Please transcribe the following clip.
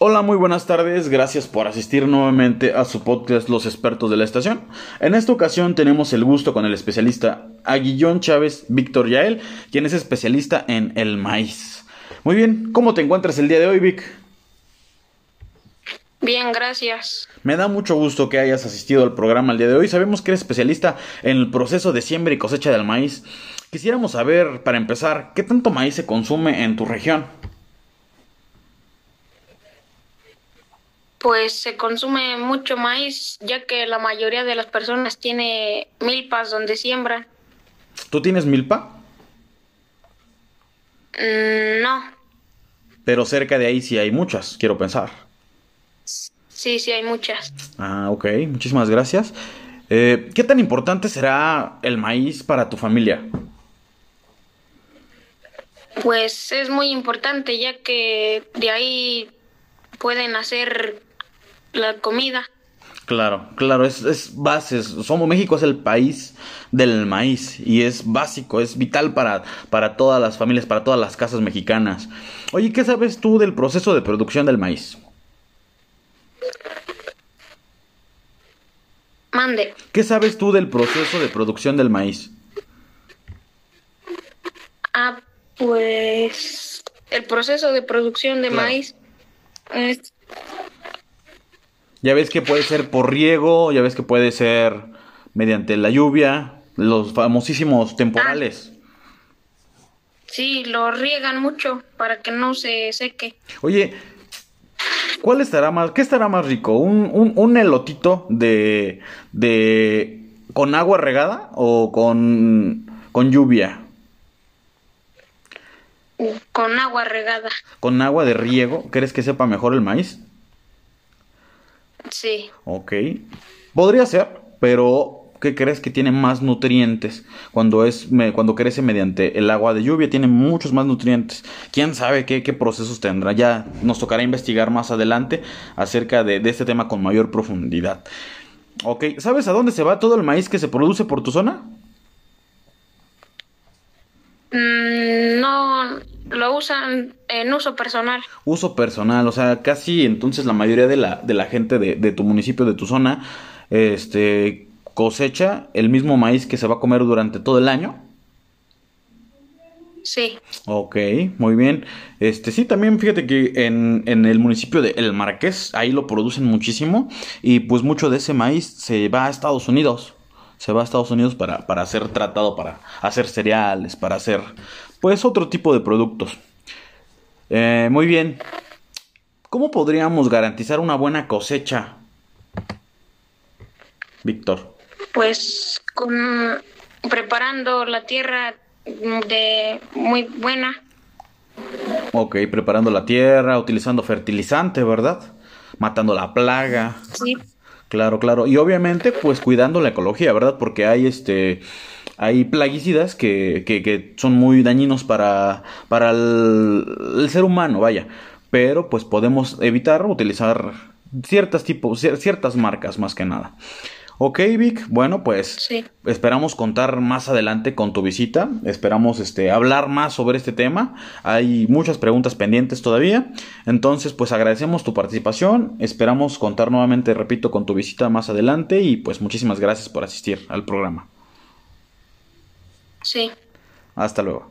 Hola, muy buenas tardes, gracias por asistir nuevamente a su podcast Los expertos de la estación. En esta ocasión tenemos el gusto con el especialista Aguillón Chávez Víctor Yael, quien es especialista en el maíz. Muy bien, ¿cómo te encuentras el día de hoy, Vic? Bien, gracias. Me da mucho gusto que hayas asistido al programa el día de hoy. Sabemos que eres especialista en el proceso de siembra y cosecha del maíz. Quisiéramos saber, para empezar, ¿qué tanto maíz se consume en tu región? Pues se consume mucho maíz, ya que la mayoría de las personas tiene milpas donde siembran. ¿Tú tienes milpa? Mm, no, Pero cerca de ahí sí hay muchas, quiero pensar. sí, sí hay muchas. Ah, ok, muchísimas gracias. Eh, ¿Qué tan importante será el maíz para tu familia? Pues es muy importante, ya que de ahí pueden hacer la comida. Claro, claro, es, es base. Somos México es el país del maíz y es básico, es vital para, para todas las familias, para todas las casas mexicanas. Oye, ¿qué sabes tú del proceso de producción del maíz? Mande. ¿Qué sabes tú del proceso de producción del maíz? Ah, pues el proceso de producción de Claro. maíz es Ya ves que puede ser por riego, ya ves que puede ser mediante la lluvia, los famosísimos temporales. sí, lo riegan mucho para que no se seque. Oye, ¿cuál estará más, qué estará más rico? ¿Un, un, un elotito de, de, con agua regada o con, con lluvia? Con agua regada. ¿Con agua de riego? ¿Crees que sepa mejor el maíz? Sí. Ok. Podría ser, pero ¿qué crees que tiene más nutrientes? Cuando es me- cuando crece mediante el agua de lluvia tiene muchos más nutrientes. ¿Quién sabe qué, qué procesos tendrá? Ya nos tocará investigar más adelante acerca de, de este tema con mayor profundidad. Ok, ¿sabes a dónde se va todo el maíz que se produce por tu zona? Mm, no lo usan en uso personal. Uso personal, o sea, casi entonces la mayoría de la, de la gente de, de tu municipio, de tu zona, este, cosecha el mismo maíz que se va a comer durante todo el año. Sí. Ok, muy bien. Este, sí, también fíjate que en, en el municipio de El Marqués, ahí lo producen muchísimo. Y pues mucho de ese maíz se va a Estados Unidos. Se va a Estados Unidos para, para ser tratado, para hacer cereales, para hacer pues otro tipo de productos. Eh, muy bien. ¿Cómo podríamos garantizar una buena cosecha? Víctor. Pues con preparando la tierra de muy buena. Ok, preparando la tierra, utilizando fertilizante, ¿verdad? Matando la plaga. Sí. Claro, claro. Y obviamente, pues cuidando la ecología, ¿verdad? Porque hay este. Hay plaguicidas que, que, que son muy dañinos para, para el, ser humano, vaya. Pero pues podemos evitar utilizar ciertas tipos, cier- ciertas marcas más que nada. Ok, Vic, bueno, pues Sí. esperamos contar más adelante con tu visita. Esperamos este, hablar más sobre este tema. Hay muchas preguntas pendientes todavía. Entonces, pues agradecemos tu participación. Esperamos contar nuevamente, repito, con tu visita más adelante. Y pues muchísimas gracias por asistir al programa. Sí. Hasta luego.